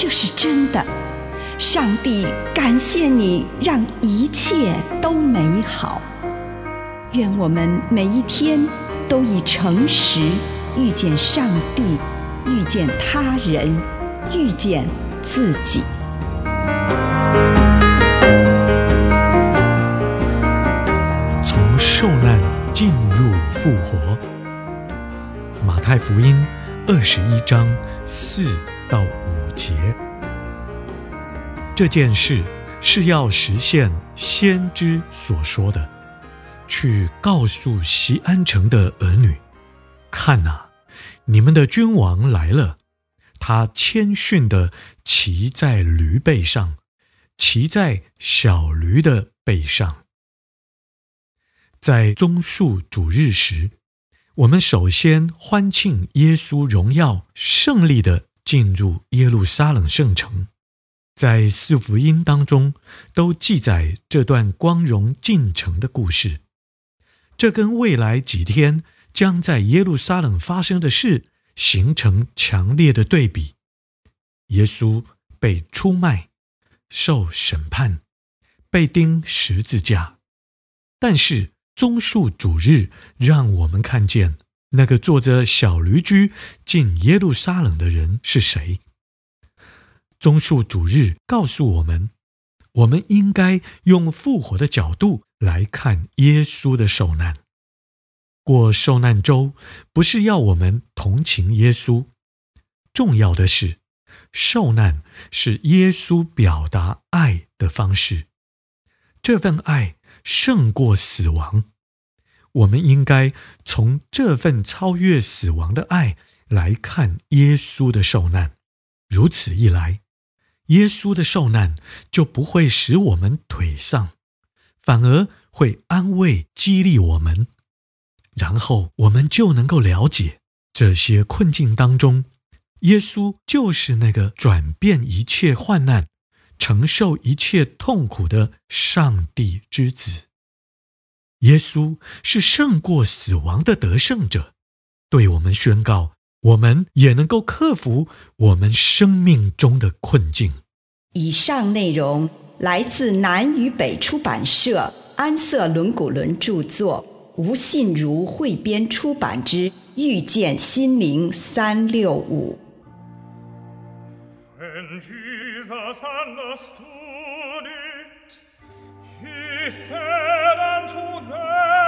这是真的。上帝感谢你，让一切都美好。愿我们每一天都以诚实遇见上帝，遇见他人，遇见自己。从受难进入复活。马太福音二十一章四到节。这件事是要实现先知所说的：“去告诉西安城的儿女，看呐，你们的君王来了。他谦逊地骑在驴背上，骑在小驴的背上。”在棕树主日时，我们首先欢庆耶稣荣耀胜利的进入耶路撒冷圣城。在四福音当中都记载这段光荣进城的故事，这跟未来几天将在耶路撒冷发生的事形成强烈的对比。耶稣被出卖、受审判、被钉十字架，但是。棕树主日让我们看见那个坐着小驴驹进耶路撒冷的人是谁。棕树主日告诉我们，我们应该用复活的角度来看耶稣的受难。过受难周不是要我们同情耶稣，重要的是，受难是耶稣表达爱的方式。这份爱。胜过死亡，我们应该从这份超越死亡的爱来看耶稣的受难。如此一来，耶稣的受难就不会使我们颓丧，反而会安慰、激励我们。然后我们就能够了解，这些困境当中，耶稣就是那个转变一切患难。承受一切痛苦的上帝之子，耶稣是胜过死亡的得胜者，对我们宣告，我们也能够克服我们生命中的困境。以上内容来自南与北出版社安瑟伦古伦著作，吴信如汇编出版之《遇见心灵三六五》。He said unto them,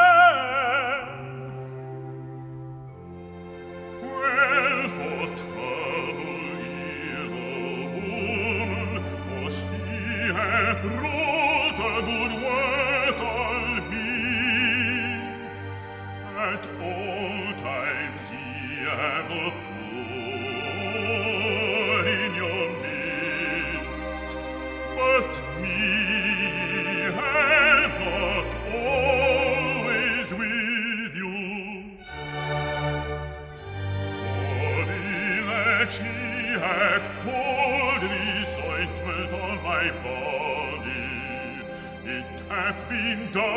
she had coldly ointment on my body, it hath been done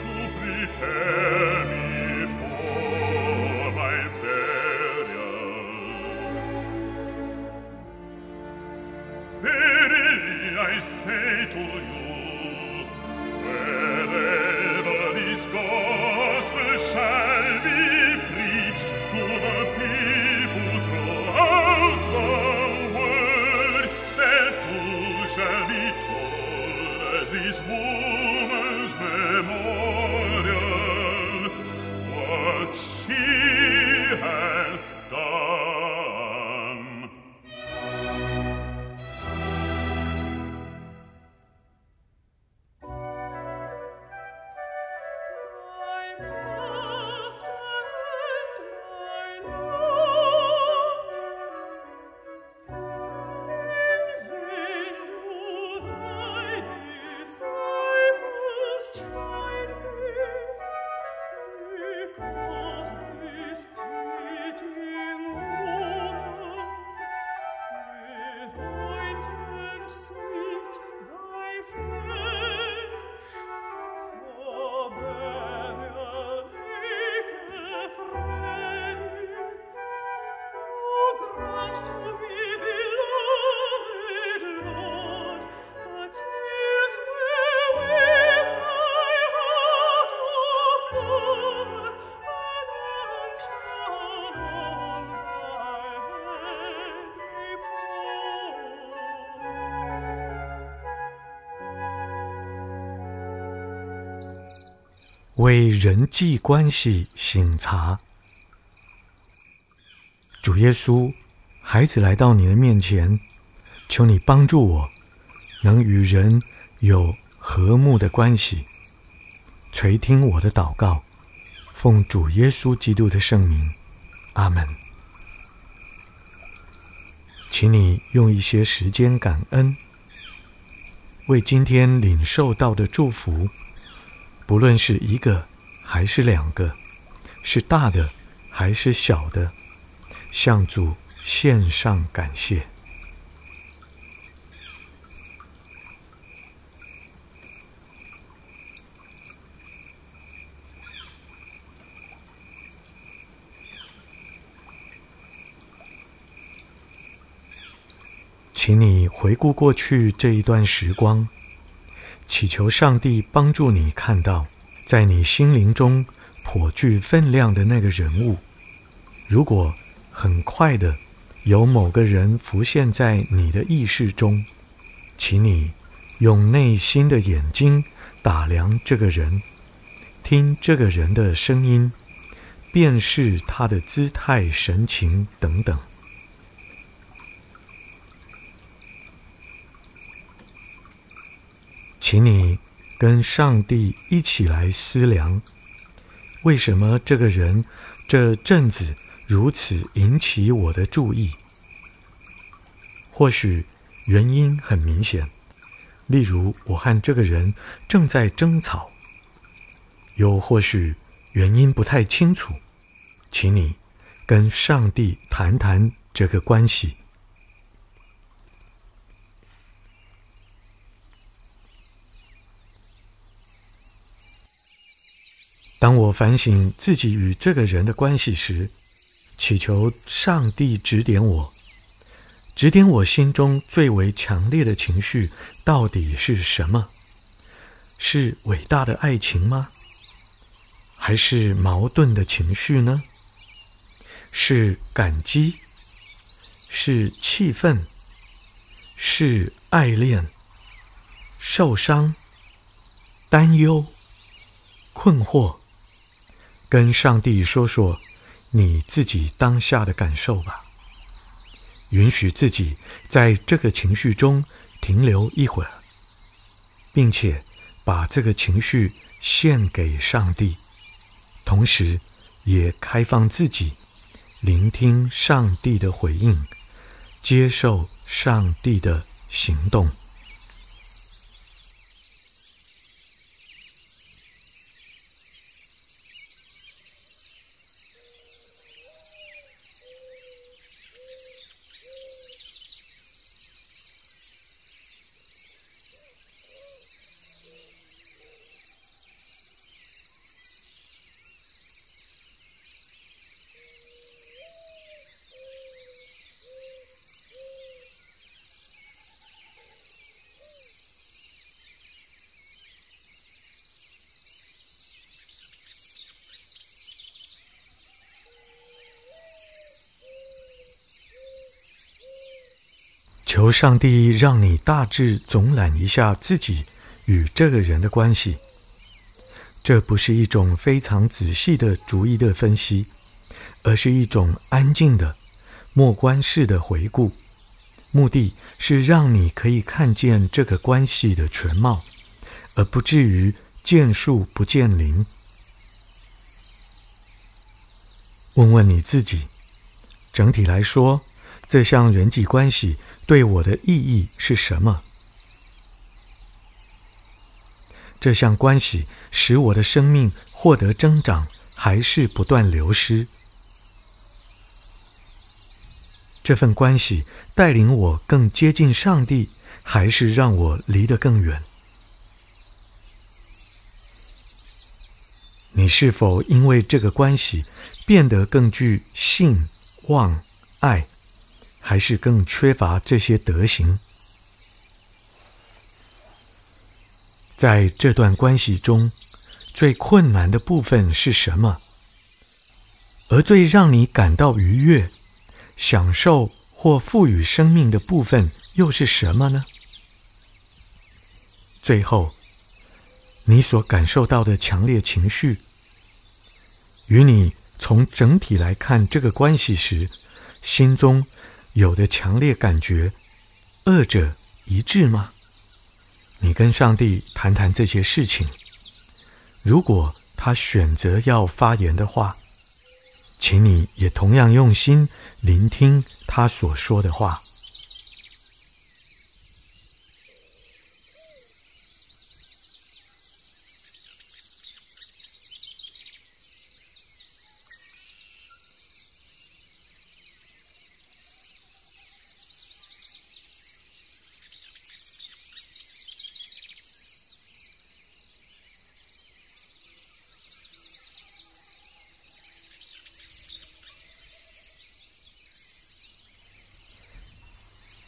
to prepare me for my burial. Verily I say to you, 为人际关系醒察。主耶稣，孩子来到你的面前，求你帮助我，能与人有和睦的关系。垂听我的祷告，奉主耶稣基督的圣名，阿门。请你用一些时间感恩，为今天领受到的祝福，不论是一个还是两个，是大的还是小的，向主献上感谢。请你回顾过去这一段时光，祈求上帝帮助你看到，在你心灵中颇具分量的那个人物。如果很快的有某个人浮现在你的意识中，请你用内心的眼睛打量这个人，听这个人的声音，辨识他的姿态、神情等等。请你跟上帝一起来思量，为什么这个人这阵子如此引起我的注意？或许原因很明显，例如我和这个人正在争吵；又或许原因不太清楚，请你跟上帝谈谈这个关系。当我反省自己与这个人的关系时，祈求上帝指点我，指点我心中最为强烈的情绪到底是什么？是伟大的爱情吗？还是矛盾的情绪呢？是感激？是气愤？是爱恋？受伤？担忧？困惑？跟上帝说说你自己当下的感受吧，允许自己在这个情绪中停留一会儿，并且把这个情绪献给上帝，同时也开放自己，聆听上帝的回应，接受上帝的行动。求上帝让你大致总览一下自己与这个人的关系。这不是一种非常仔细的逐一的分析，而是一种安静的默观式的回顾。目的是让你可以看见这个关系的全貌，而不至于见树不见林。问问你自己，整体来说，这项人际关系对我的意义是什么？这项关系使我的生命获得增长，还是不断流失？这份关系带领我更接近上帝，还是让我离得更远？你是否因为这个关系变得更具信、望、爱？还是更缺乏这些德行。在这段关系中，最困难的部分是什么？而最让你感到愉悦、享受或赋予生命的部分又是什么呢？最后，你所感受到的强烈情绪，与你从整体来看这个关系时，心中有的强烈感觉，二者一致吗？你跟上帝谈谈这些事情。如果他选择要发言的话，请你也同样用心聆听他所说的话。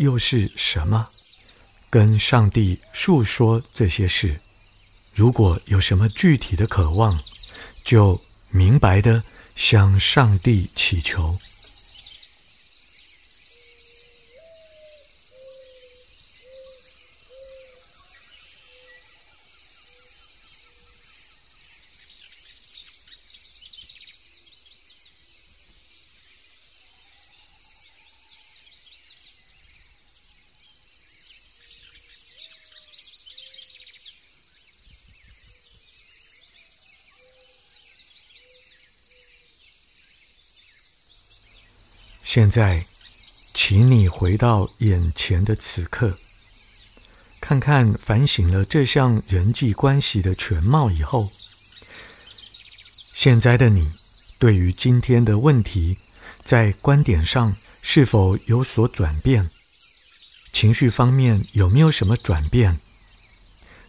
又是什么？跟上帝述说这些事。如果有什么具体的渴望，就明白的向上帝祈求。现在，请你回到眼前的此刻，看看反省了这项人际关系的全貌以后，现在的你对于今天的问题，在观点上是否有所转变？情绪方面有没有什么转变？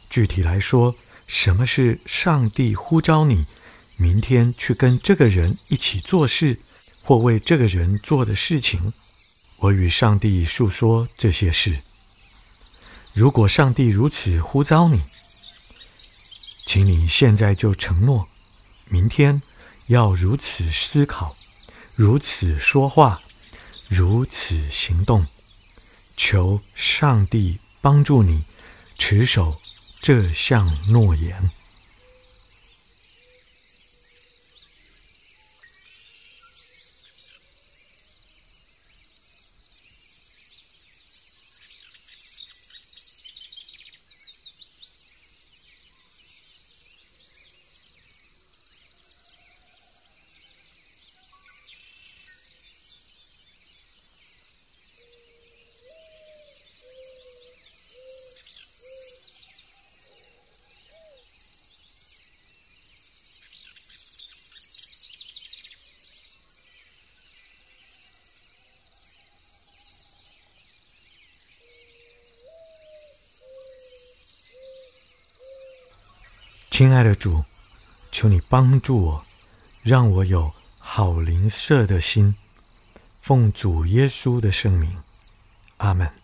具体来说，什么是上帝呼召你明天去跟这个人一起做事？或为这个人做的事情，我与上帝诉说这些事。如果上帝如此呼召你，请你现在就承诺，明天要如此思考，如此说话，如此行动。求上帝帮助你持守这项诺言。亲爱的主，求你帮助我，让我有好灵舍的心，奉主耶稣的圣名，阿门。